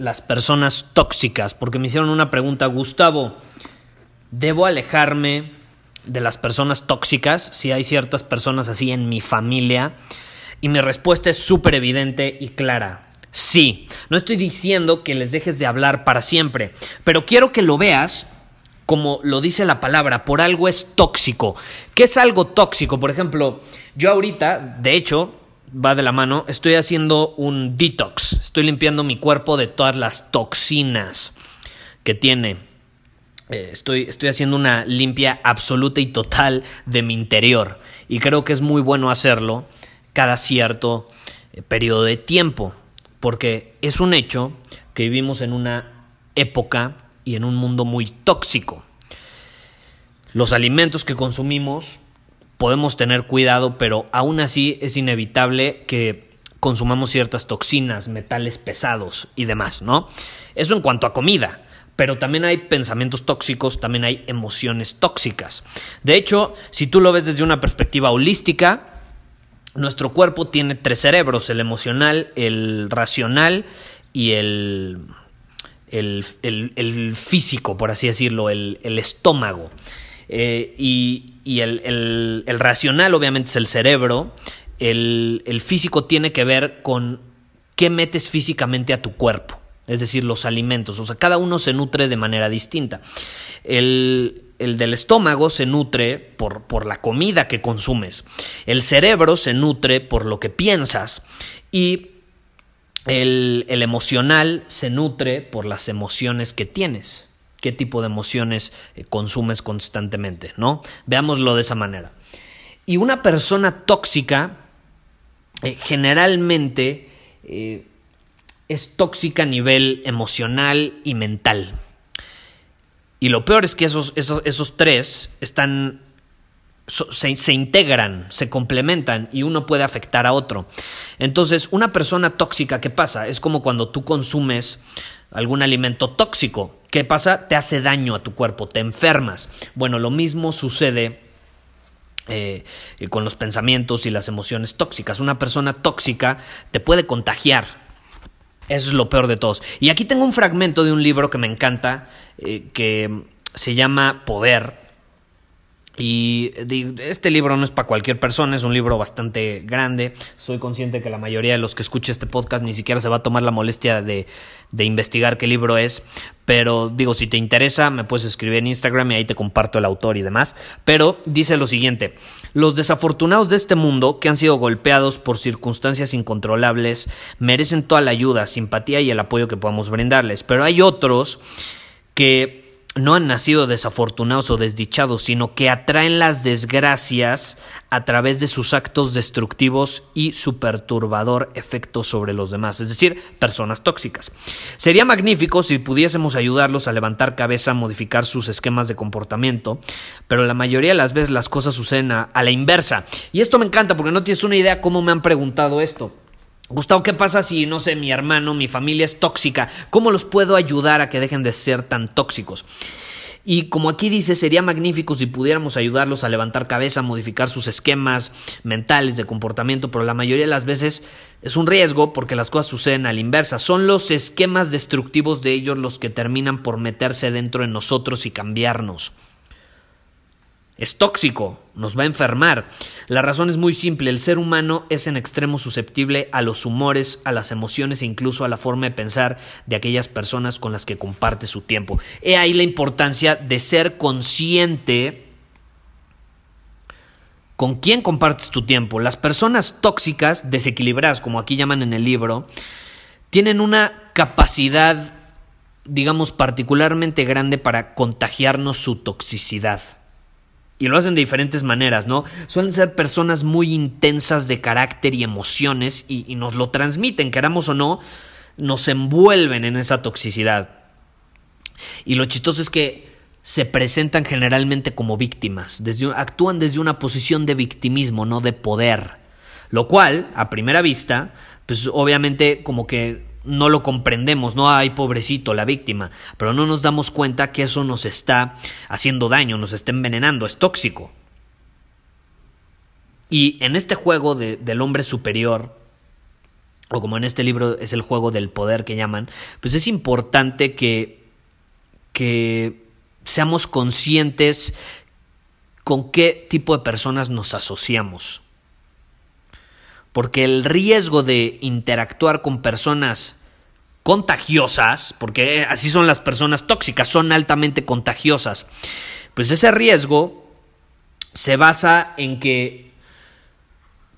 las personas tóxicas, porque me hicieron una pregunta, Gustavo, ¿debo alejarme de las personas tóxicas si hay ciertas personas así en mi familia? Y mi respuesta es súper evidente y clara. Sí, no estoy diciendo que les dejes de hablar para siempre, pero quiero que lo veas como lo dice la palabra, por algo es tóxico. ¿Qué es algo tóxico? Por ejemplo, yo ahorita, de hecho, va de la mano, estoy haciendo un detox, estoy limpiando mi cuerpo de todas las toxinas que tiene. Eh, estoy, estoy haciendo una limpia absoluta y total de mi interior y creo que es muy bueno hacerlo cada cierto eh, periodo de tiempo, porque es un hecho que vivimos en una época y en un mundo muy tóxico. Los alimentos que consumimos podemos tener cuidado, pero aún así es inevitable que consumamos ciertas toxinas, metales pesados y demás, ¿no? Eso en cuanto a comida. Pero también hay pensamientos tóxicos, también hay emociones tóxicas. De hecho, si tú lo ves desde una perspectiva holística, nuestro cuerpo tiene tres cerebros, el emocional, el racional y el, el, físico, por así decirlo, el, estómago. Eh, y, el, racional obviamente es el cerebro, el, físico tiene que ver con qué metes físicamente a tu cuerpo, es decir, los alimentos, o sea, cada uno se nutre de manera distinta. El, del estómago se nutre por, por la comida que consumes, el cerebro se nutre por lo que piensas y el, el, emocional se nutre por las emociones que tienes qué tipo de emociones eh, consumes constantemente, ¿no? Veámoslo de esa manera. Y una persona tóxica eh, generalmente eh, es tóxica a nivel emocional y mental. Y lo peor es que esos, esos, esos tres están se, integran, se complementan y uno puede afectar a otro. Entonces, una persona tóxica, ¿qué pasa? Es como cuando tú consumes algún alimento tóxico. ¿Qué pasa? Te hace daño a tu cuerpo, te enfermas. Bueno, lo mismo sucede eh, con los pensamientos y las emociones tóxicas. Una persona tóxica te puede contagiar. Eso es lo peor de todos. Y aquí tengo un fragmento de un libro que me encanta, eh, que se llama Poder, y este libro no es para cualquier persona, es un libro bastante grande. Soy consciente que la mayoría de los que escuchen este podcast ni siquiera se va a tomar la molestia de, de, investigar qué libro es. Pero digo, si te interesa, me puedes escribir en Instagram y ahí te comparto el autor y demás. Pero dice lo siguiente, los desafortunados de este mundo que han sido golpeados por circunstancias incontrolables merecen toda la ayuda, simpatía y el apoyo que podamos brindarles. Pero hay otros que no han nacido desafortunados o desdichados, sino que atraen las desgracias a través de sus actos destructivos y su perturbador efecto sobre los demás, es decir, personas tóxicas. Sería magnífico si pudiésemos ayudarlos a levantar cabeza, modificar sus esquemas de comportamiento, pero la mayoría de las veces las cosas suceden a, a la inversa. Y esto me encanta porque no tienes una idea cómo me han preguntado esto. Gustavo, ¿qué pasa si, no sé, mi hermano, mi familia es tóxica? ¿Cómo los puedo ayudar a que dejen de ser tan tóxicos? Y como aquí dice, sería magnífico si pudiéramos ayudarlos a levantar cabeza, modificar sus esquemas mentales de comportamiento, pero la mayoría de las veces es un riesgo porque las cosas suceden a la inversa. Son los esquemas destructivos de ellos los que terminan por meterse dentro de nosotros y cambiarnos. Es tóxico, nos va a enfermar. La razón es muy simple, el ser humano es en extremo susceptible a los humores, a las emociones e incluso a la forma de pensar de aquellas personas con las que comparte su tiempo. He ahí la importancia de ser consciente con quién compartes tu tiempo. Las personas tóxicas, desequilibradas, como aquí llaman en el libro, tienen una capacidad, digamos, particularmente grande para contagiarnos su toxicidad. Y lo hacen de diferentes maneras, ¿no? Suelen ser personas muy intensas de carácter y emociones y, nos lo transmiten, queramos o no, nos envuelven en esa toxicidad. Y lo chistoso es que se presentan generalmente como víctimas, desde, actúan desde una posición de victimismo, no de poder. Lo cual, a primera vista, pues obviamente como que no lo comprendemos, no hay pobrecito la víctima, pero no nos damos cuenta que eso nos está haciendo daño, nos está envenenando, es tóxico. Y en este juego del hombre superior, o como en este libro es el juego del poder que llaman, pues es importante que, que seamos conscientes con qué tipo de personas nos asociamos porque el riesgo de interactuar con personas contagiosas, porque así son las personas tóxicas, son altamente contagiosas, pues ese riesgo se basa en que,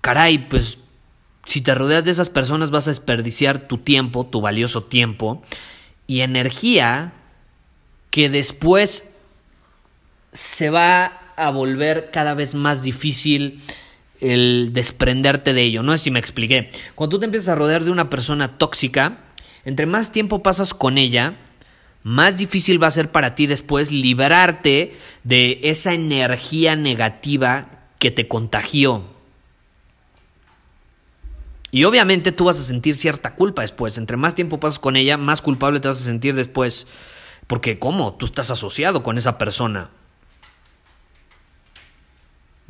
caray, pues si te rodeas de esas personas vas a desperdiciar tu tiempo, tu valioso tiempo y energía que después se va a volver cada vez más difícil el desprenderte de ello. No sé si me expliqué. Cuando tú te empiezas a rodear de una persona tóxica, entre más tiempo pasas con ella, más difícil va a ser para ti después liberarte de esa energía negativa que te contagió. Y obviamente tú vas a sentir cierta culpa después. Entre más tiempo pasas con ella, más culpable te vas a sentir después. Porque ¿cómo? Tú estás asociado con esa persona.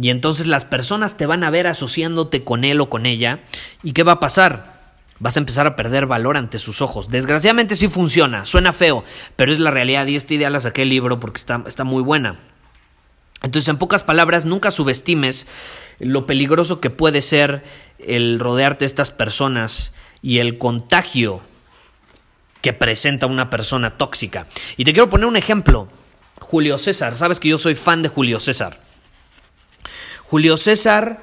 Y entonces las personas te van a ver asociándote con él o con ella. ¿Y qué va a pasar? Vas a empezar a perder valor ante sus ojos. Desgraciadamente sí funciona, suena feo, pero es la realidad y esta idea la saqué el libro porque está, está muy buena. Entonces, en pocas palabras, nunca subestimes lo peligroso que puede ser el rodearte de estas personas y el contagio que presenta una persona tóxica. Y te quiero poner un ejemplo. Julio César, sabes que yo soy fan de Julio César. Julio César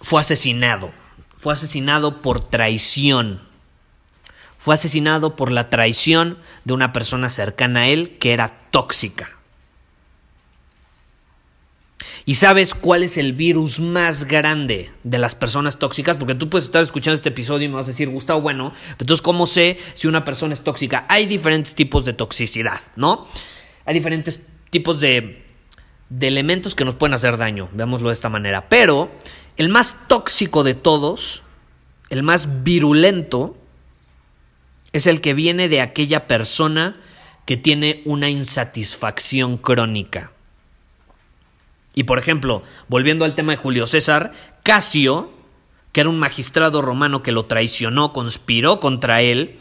fue asesinado. Fue asesinado por traición. Fue asesinado por la traición de una persona cercana a él que era tóxica. ¿Y sabes cuál es el virus más grande de las personas tóxicas? Porque tú puedes estar escuchando este episodio y me vas a decir, Gustavo, bueno, entonces, ¿cómo sé si una persona es tóxica? Hay diferentes tipos de toxicidad, ¿no? Hay diferentes tipos de de elementos que nos pueden hacer daño, veámoslo de esta manera. Pero el más tóxico de todos, el más virulento, es el que viene de aquella persona que tiene una insatisfacción crónica. Y por ejemplo, volviendo al tema de Julio César, Casio, que era un magistrado romano que lo traicionó, conspiró contra él,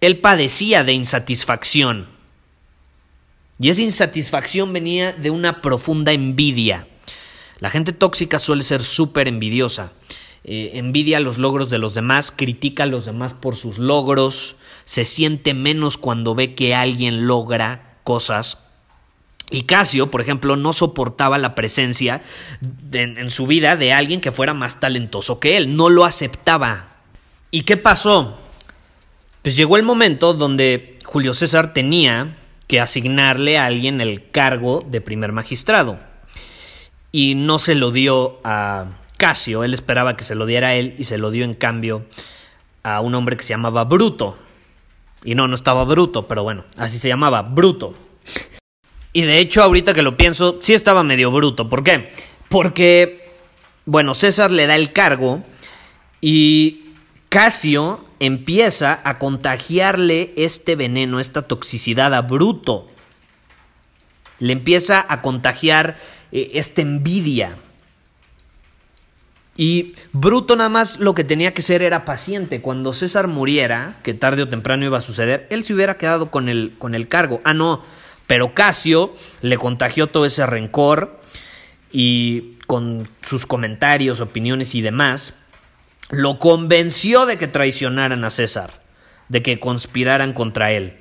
él padecía de insatisfacción. Y esa insatisfacción venía de una profunda envidia. La gente tóxica suele ser súper envidiosa. Eh, envidia los logros de los demás, critica a los demás por sus logros, se siente menos cuando ve que alguien logra cosas. Y Casio, por ejemplo, no soportaba la presencia en su vida de alguien que fuera más talentoso que él, no lo aceptaba. ¿Y qué pasó? Pues llegó el momento donde Julio César tenía que asignarle a alguien el cargo de primer magistrado. Y no se lo dio a Casio, él esperaba que se lo diera a él y se lo dio en cambio a un hombre que se llamaba Bruto. Y no, no estaba Bruto, pero bueno, así se llamaba, Bruto. Y de hecho, ahorita que lo pienso, sí estaba medio bruto. ¿Por qué? Porque, bueno, César le da el cargo y Casio empieza a contagiarle este veneno, esta toxicidad a Bruto. Le empieza a contagiar eh, esta envidia. Y Bruto nada más lo que tenía que ser era paciente. Cuando César muriera, que tarde o temprano iba a suceder, él se hubiera quedado con el, con el cargo. Ah, no, Pero Casio le contagió todo ese rencor y con sus comentarios, opiniones y demás, lo convenció de que traicionaran a César, de que conspiraran contra él.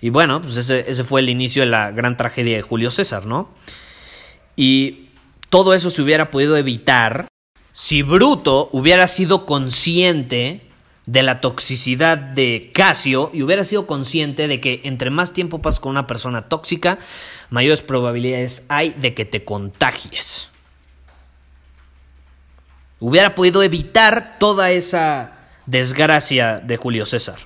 Y bueno, pues ese, ese, fue el inicio de la gran tragedia de Julio César, ¿no? Y todo eso se hubiera podido evitar si Bruto hubiera sido consciente de la toxicidad de Casio y hubiera sido consciente de que entre más tiempo pasas con una persona tóxica, mayores probabilidades hay de que te contagies. Hubiera podido evitar toda esa desgracia de Julio César.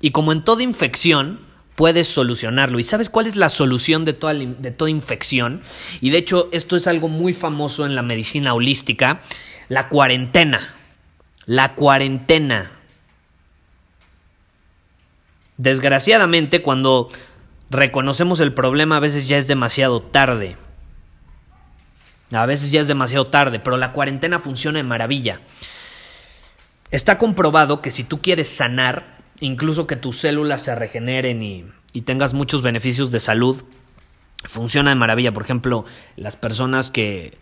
Y como en toda infección, puedes solucionarlo. ¿Y sabes cuál es la solución de toda, de toda infección? Y de hecho, esto es algo muy famoso en la medicina holística, la cuarentena. La cuarentena. Desgraciadamente, cuando reconocemos el problema, a veces ya es demasiado tarde. A veces ya es demasiado tarde, pero la cuarentena funciona de maravilla. Está comprobado que si tú quieres sanar, incluso que tus células se regeneren y, tengas muchos beneficios de salud, funciona de maravilla. Por ejemplo, las personas que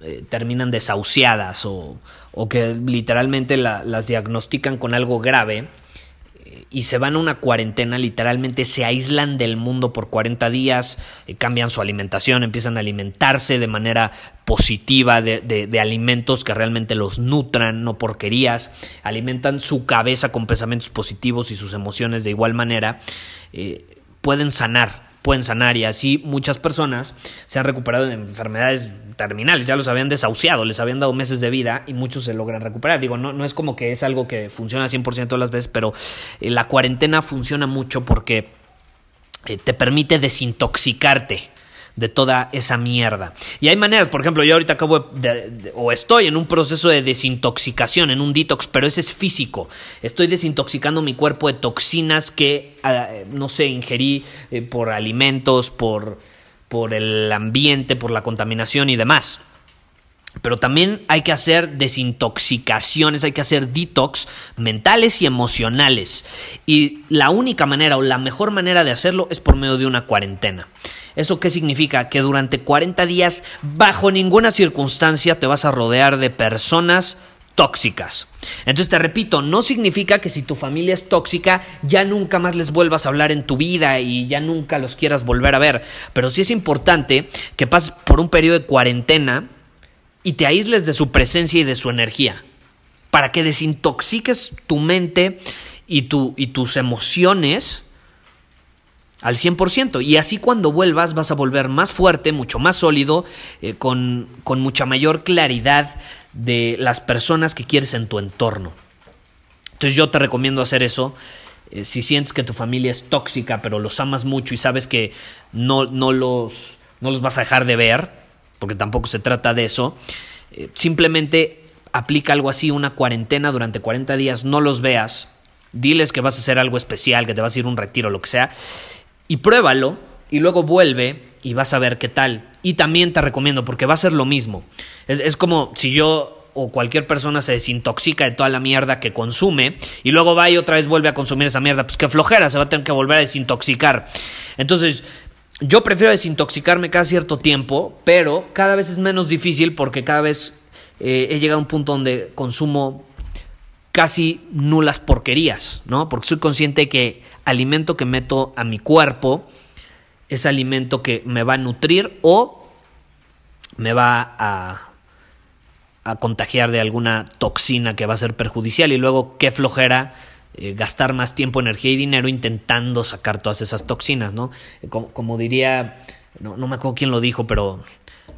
eh, terminan desahuciadas o, que literalmente las diagnostican con algo grave y se van a una cuarentena, literalmente se aíslan del mundo por 40 días, eh, cambian su alimentación, empiezan a alimentarse de manera positiva de, de, alimentos que realmente los nutran, no porquerías, alimentan su cabeza con pensamientos positivos y sus emociones de igual manera, pueden sanar pueden sanar y así muchas personas se han recuperado de enfermedades terminales, ya los habían desahuciado, les habían dado meses de vida y muchos se logran recuperar. Digo, no, no es como que es algo que funciona 100% de las veces, pero eh, la cuarentena funciona mucho porque eh, te permite desintoxicarte de toda esa mierda. Y hay maneras, por ejemplo, yo ahorita acabo de, o estoy en un proceso de desintoxicación, en un detox, pero ese es físico. Estoy desintoxicando mi cuerpo de toxinas que, ah, no sé, ingerí eh, por alimentos, por, por el ambiente, por la contaminación y demás. Pero también hay que hacer desintoxicaciones, hay que hacer detox mentales y emocionales. Y la única manera o la mejor manera de hacerlo es por medio de una cuarentena. ¿Eso qué significa? Que durante 40 días, bajo ninguna circunstancia, te vas a rodear de personas tóxicas. Entonces te repito, no significa que si tu familia es tóxica ya nunca más les vuelvas a hablar en tu vida y ya nunca los quieras volver a ver, pero sí es importante que pases por un periodo de cuarentena y te aísles de su presencia y de su energía, para que desintoxiques tu mente y, tu, y tus emociones al 100%. Y así cuando vuelvas vas a volver más fuerte, mucho más sólido, eh, con, con mucha mayor claridad de las personas que quieres en tu entorno. Entonces yo te recomiendo hacer eso. Eh, si sientes que tu familia es tóxica, pero los amas mucho y sabes que no, no, los, no los vas a dejar de ver, porque tampoco se trata de eso, eh, simplemente aplica algo así, una cuarentena durante 40 días, no los veas, diles que vas a hacer algo especial, que te vas a ir a un retiro, lo que sea, y pruébalo y luego vuelve y vas a ver qué tal. Y también te recomiendo, porque va a ser lo mismo. Es, como si yo o cualquier persona se desintoxica de toda la mierda que consume y luego va y otra vez vuelve a consumir esa mierda, pues qué flojera, se va a tener que volver a desintoxicar. Entonces, yo prefiero desintoxicarme cada cierto tiempo, pero cada vez es menos difícil porque cada vez eh, he llegado a un punto donde consumo casi nulas porquerías, ¿no? Porque soy consciente que alimento que meto a mi cuerpo es alimento que me va a nutrir o me va a, a contagiar de alguna toxina que va a ser perjudicial y luego qué flojera eh, gastar más tiempo, energía y dinero intentando sacar todas esas toxinas, ¿no? Eh, como, diría, no, me acuerdo quién lo dijo, pero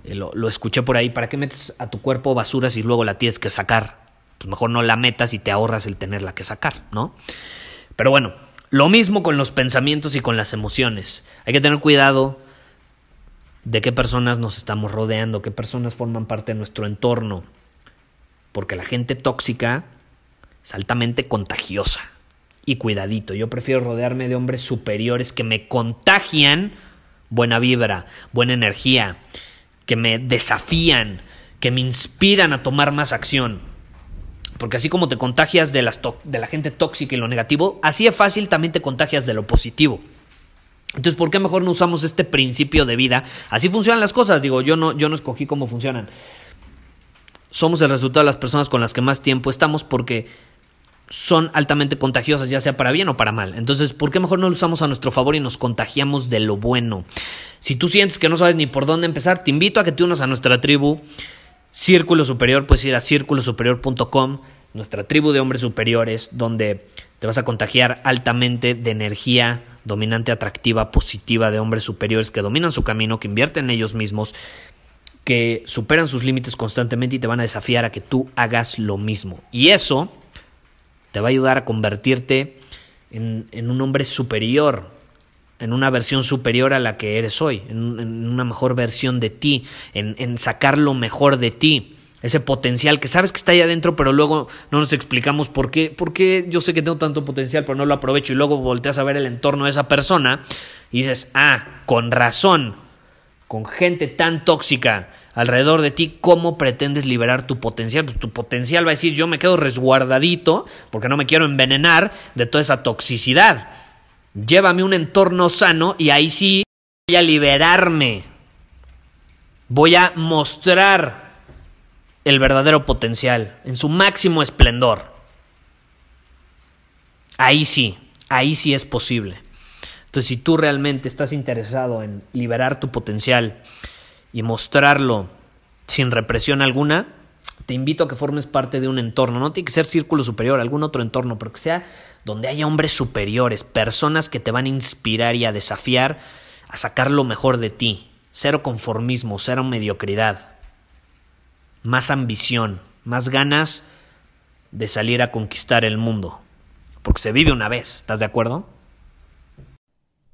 eh, lo, lo, escuché por ahí, ¿para qué metes a tu cuerpo basuras y luego la tienes que sacar? Pues mejor no la metas y te ahorras el tenerla que sacar, ¿no? Pero bueno, lo mismo con los pensamientos y con las emociones. Hay que tener cuidado de qué personas nos estamos rodeando, qué personas forman parte de nuestro entorno. Porque la gente tóxica es altamente contagiosa. Y cuidadito, yo prefiero rodearme de hombres superiores que me contagian buena vibra, buena energía, que me desafían, que me inspiran a tomar más acción Porque así como te contagias de, las de la gente tóxica y lo negativo, así es fácil también te contagias de lo positivo. Entonces, ¿por qué mejor no usamos este principio de vida? Así funcionan las cosas. Digo, yo no, yo no escogí cómo funcionan. Somos el resultado de las personas con las que más tiempo estamos porque son altamente contagiosas, ya sea para bien o para mal. Entonces, ¿por qué mejor no lo usamos a nuestro favor y nos contagiamos de lo bueno? Si tú sientes que no sabes ni por dónde empezar, te invito a que te unas a nuestra tribu Círculo Superior. Puedes ir a círculosuperior.com, nuestra tribu de hombres superiores, donde te vas a contagiar altamente de energía dominante, atractiva, positiva de hombres superiores que dominan su camino, que invierten en ellos mismos, que superan sus límites constantemente y te van a desafiar a que tú hagas lo mismo. Y eso te va a ayudar a convertirte en, un hombre superior, en una versión superior a la que eres hoy, en, una mejor versión de ti, en, sacar lo mejor de ti, ese potencial que sabes que está ahí adentro, pero luego no nos explicamos por qué, por qué yo sé que tengo tanto potencial, pero no lo aprovecho y luego volteas a ver el entorno de esa persona y dices, ah, con razón, con gente tan tóxica, alrededor de ti, ¿cómo pretendes liberar tu potencial? Pues tu potencial va a decir, yo me quedo resguardadito porque no me quiero envenenar de toda esa toxicidad. Llévame un entorno sano y ahí sí voy a liberarme. Voy a mostrar el verdadero potencial en su máximo esplendor. Ahí sí, ahí sí es posible. Entonces, si tú realmente estás interesado en liberar tu potencial, y mostrarlo sin represión alguna, te invito a que formes parte de un entorno. No tiene que ser círculo superior, algún otro entorno, pero que sea donde haya hombres superiores, personas que te van a inspirar y a desafiar a sacar lo mejor de ti. Cero conformismo, cero mediocridad. Más ambición, más ganas de salir a conquistar el mundo. Porque se vive una vez, ¿estás de acuerdo?